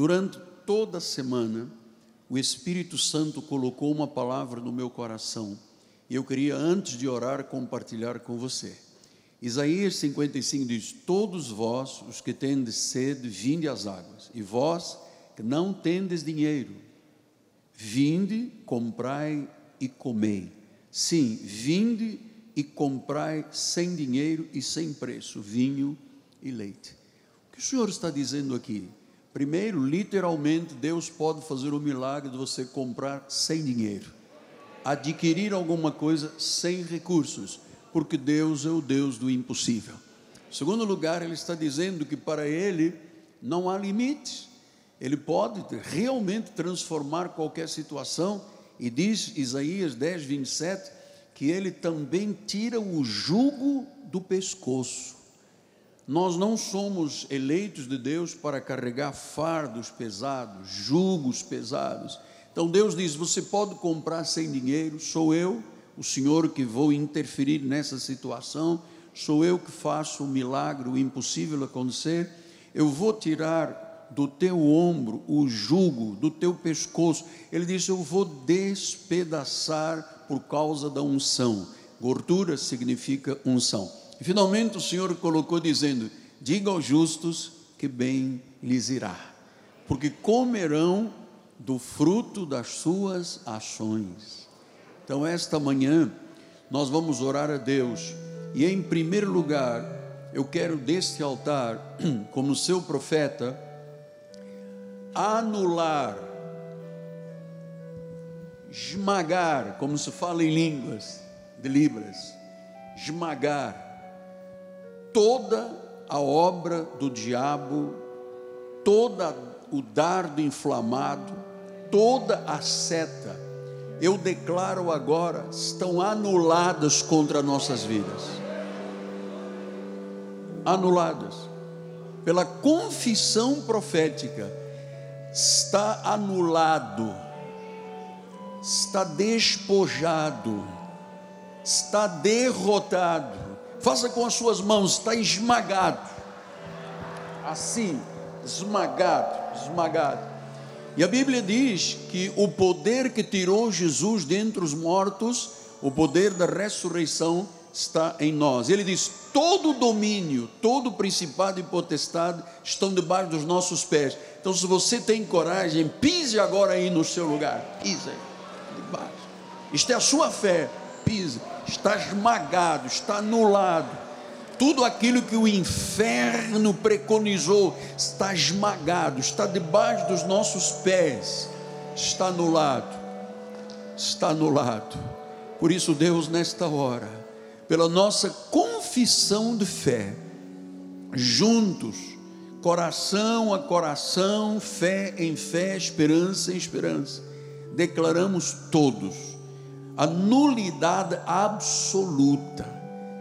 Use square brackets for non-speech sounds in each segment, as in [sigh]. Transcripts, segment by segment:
Durante toda a semana, o Espírito Santo colocou uma palavra no meu coração e eu queria, antes de orar, compartilhar com você. Isaías 55 diz: Todos vós, os que tendes sede, vinde às águas, e vós que não tendes dinheiro, vinde, comprai e comei. Sim, vinde e comprai sem dinheiro e sem preço vinho e leite. O que o Senhor está dizendo aqui? Primeiro, literalmente, Deus pode fazer o milagre de você comprar sem dinheiro, adquirir alguma coisa sem recursos, porque Deus é o Deus do impossível. Segundo lugar, Ele está dizendo que para Ele não há limites, Ele pode realmente transformar qualquer situação, e diz Isaías 10, 27, que Ele também tira o jugo do pescoço. Nós não somos eleitos de Deus para carregar fardos pesados, jugos pesados. Então Deus diz: você pode comprar sem dinheiro, sou eu, o Senhor, que vou interferir nessa situação, sou eu que faço o milagre, o impossível acontecer. Eu vou tirar do teu ombro o jugo, do teu pescoço. Ele diz: Eu vou despedaçar por causa da unção. Gordura significa unção. E finalmente o Senhor colocou dizendo: Diga aos justos que bem lhes irá, porque comerão do fruto das suas ações. Então, esta manhã, nós vamos orar a Deus, e em primeiro lugar, eu quero deste altar, [clears throat] como seu profeta, anular, esmagar, como se fala em línguas de Libras, esmagar toda a obra do diabo, toda o dardo inflamado, toda a seta, eu declaro agora, estão anuladas contra nossas vidas. Anuladas. Pela confissão profética, está anulado, está despojado, está derrotado Faça com as suas mãos, está esmagado. Assim, esmagado, esmagado. E a Bíblia diz que o poder que tirou Jesus dentre os mortos, o poder da ressurreição, está em nós. Ele diz: todo domínio, todo principado e potestade estão debaixo dos nossos pés. Então, se você tem coragem, pise agora aí no seu lugar. Pise aí, debaixo. Isto é a sua fé. Pise está esmagado, está anulado. Tudo aquilo que o inferno preconizou está esmagado, está debaixo dos nossos pés, está anulado, está anulado. Por isso, Deus, nesta hora, pela nossa confissão de fé, juntos, coração a coração, fé em fé, esperança em esperança, declaramos todos a nulidade absoluta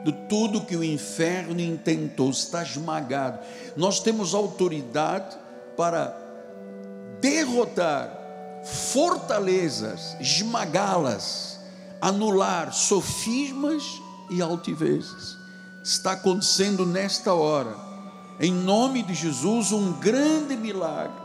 de tudo que o inferno intentou, está esmagado. Nós temos autoridade para derrotar fortalezas, esmagá-las, anular sofismas e altivezes. Está acontecendo nesta hora, em nome de Jesus, um grande milagre,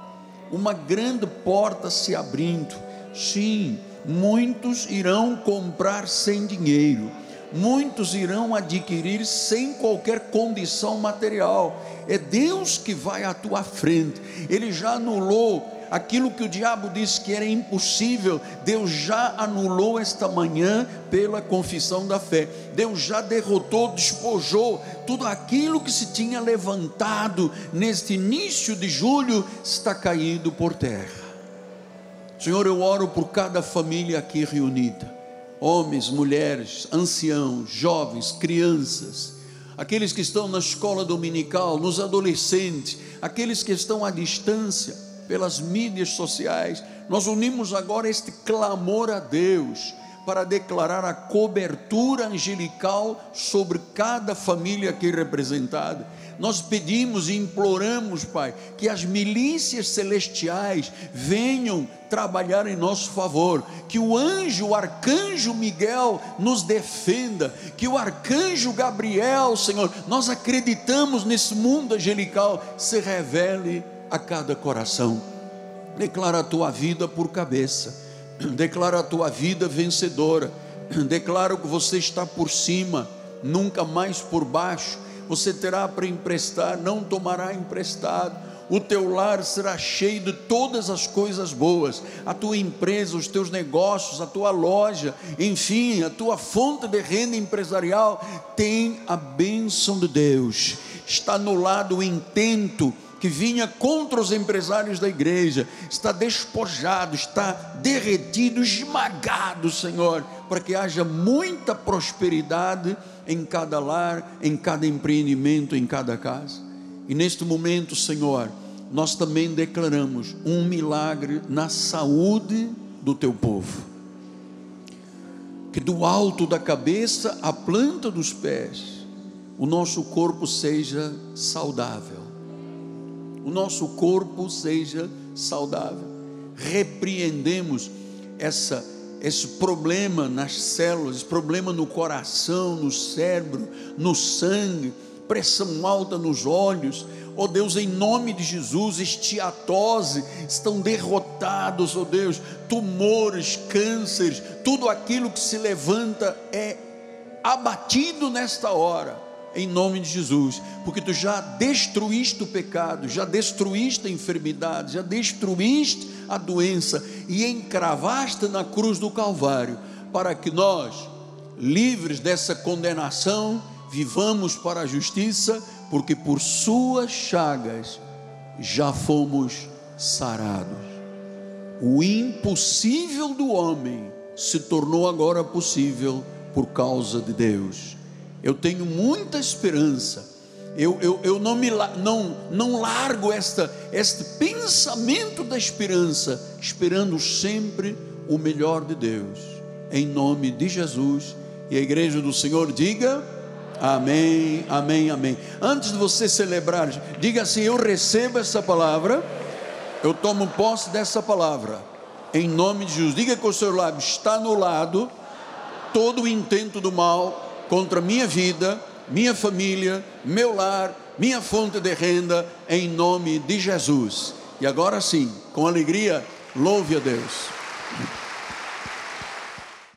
uma grande porta se abrindo. Sim, muitos irão comprar sem dinheiro, muitos irão adquirir sem qualquer condição material. É Deus que vai à tua frente, Ele já anulou aquilo que o diabo disse que era impossível, Deus já anulou esta manhã pela confissão da fé. Deus já derrotou, despojou tudo aquilo que se tinha levantado neste início de julho está caído por terra. Senhor, eu oro por cada família aqui reunida, homens, mulheres, anciãos, jovens, crianças, aqueles que estão na escola dominical, nos adolescentes, aqueles que estão à distância, pelas mídias sociais. Nós unimos agora este clamor a Deus para declarar a cobertura angelical sobre cada família aqui representada nós pedimos e imploramos, Pai, que as milícias celestiais venham trabalhar em nosso favor, que o anjo, o arcanjo Miguel nos defenda, que o arcanjo Gabriel, Senhor, nós acreditamos nesse mundo angelical, se revele a cada coração. Declara a tua vida por cabeça. [clears throat] Declara a tua vida vencedora. [clears throat] Declara que você está por cima, nunca mais por baixo. Você terá para emprestar, não tomará emprestado o teu lar será cheio de todas as coisas boas, a tua empresa, os teus negócios, a tua loja, enfim, a tua fonte de renda empresarial tem a bênção de Deus. Está anulado o intento que vinha contra os empresários da igreja, está despojado, está derretido, esmagado, Senhor, para que haja muita prosperidade em cada lar, em cada empreendimento, em cada casa. E neste momento, Senhor, nós também declaramos um milagre na saúde do teu povo. Que do alto da cabeça à planta dos pés, o nosso corpo seja saudável. O nosso corpo seja saudável. Repreendemos essa esse problema nas células, esse problema no coração, no cérebro, no sangue, pressão alta nos olhos, oh Deus, em nome de Jesus, estiatose, estão derrotados, oh Deus, tumores, cânceres, tudo aquilo que se levanta é abatido nesta hora, em nome de Jesus, porque tu já destruíste o pecado, já destruíste a enfermidade, já destruíste a doença e encravaste na cruz do Calvário, para que nós, livres dessa condenação, vivamos para a justiça, porque por suas chagas já fomos sarados. O impossível do homem se tornou agora possível por causa de Deus. Eu tenho muita esperança. Eu, eu, eu não, me, não, não largo esta, este pensamento da esperança, esperando sempre o melhor de Deus. Em nome de Jesus. E a igreja do Senhor diga. Amém, amém, amém. Antes de você celebrar, diga assim: Eu recebo essa palavra, eu tomo posse dessa palavra, em nome de Jesus. Diga com o seu lábio: Está anulado todo o intento do mal contra minha vida, minha família, meu lar, minha fonte de renda, em nome de Jesus. E agora sim, com alegria, louve a Deus.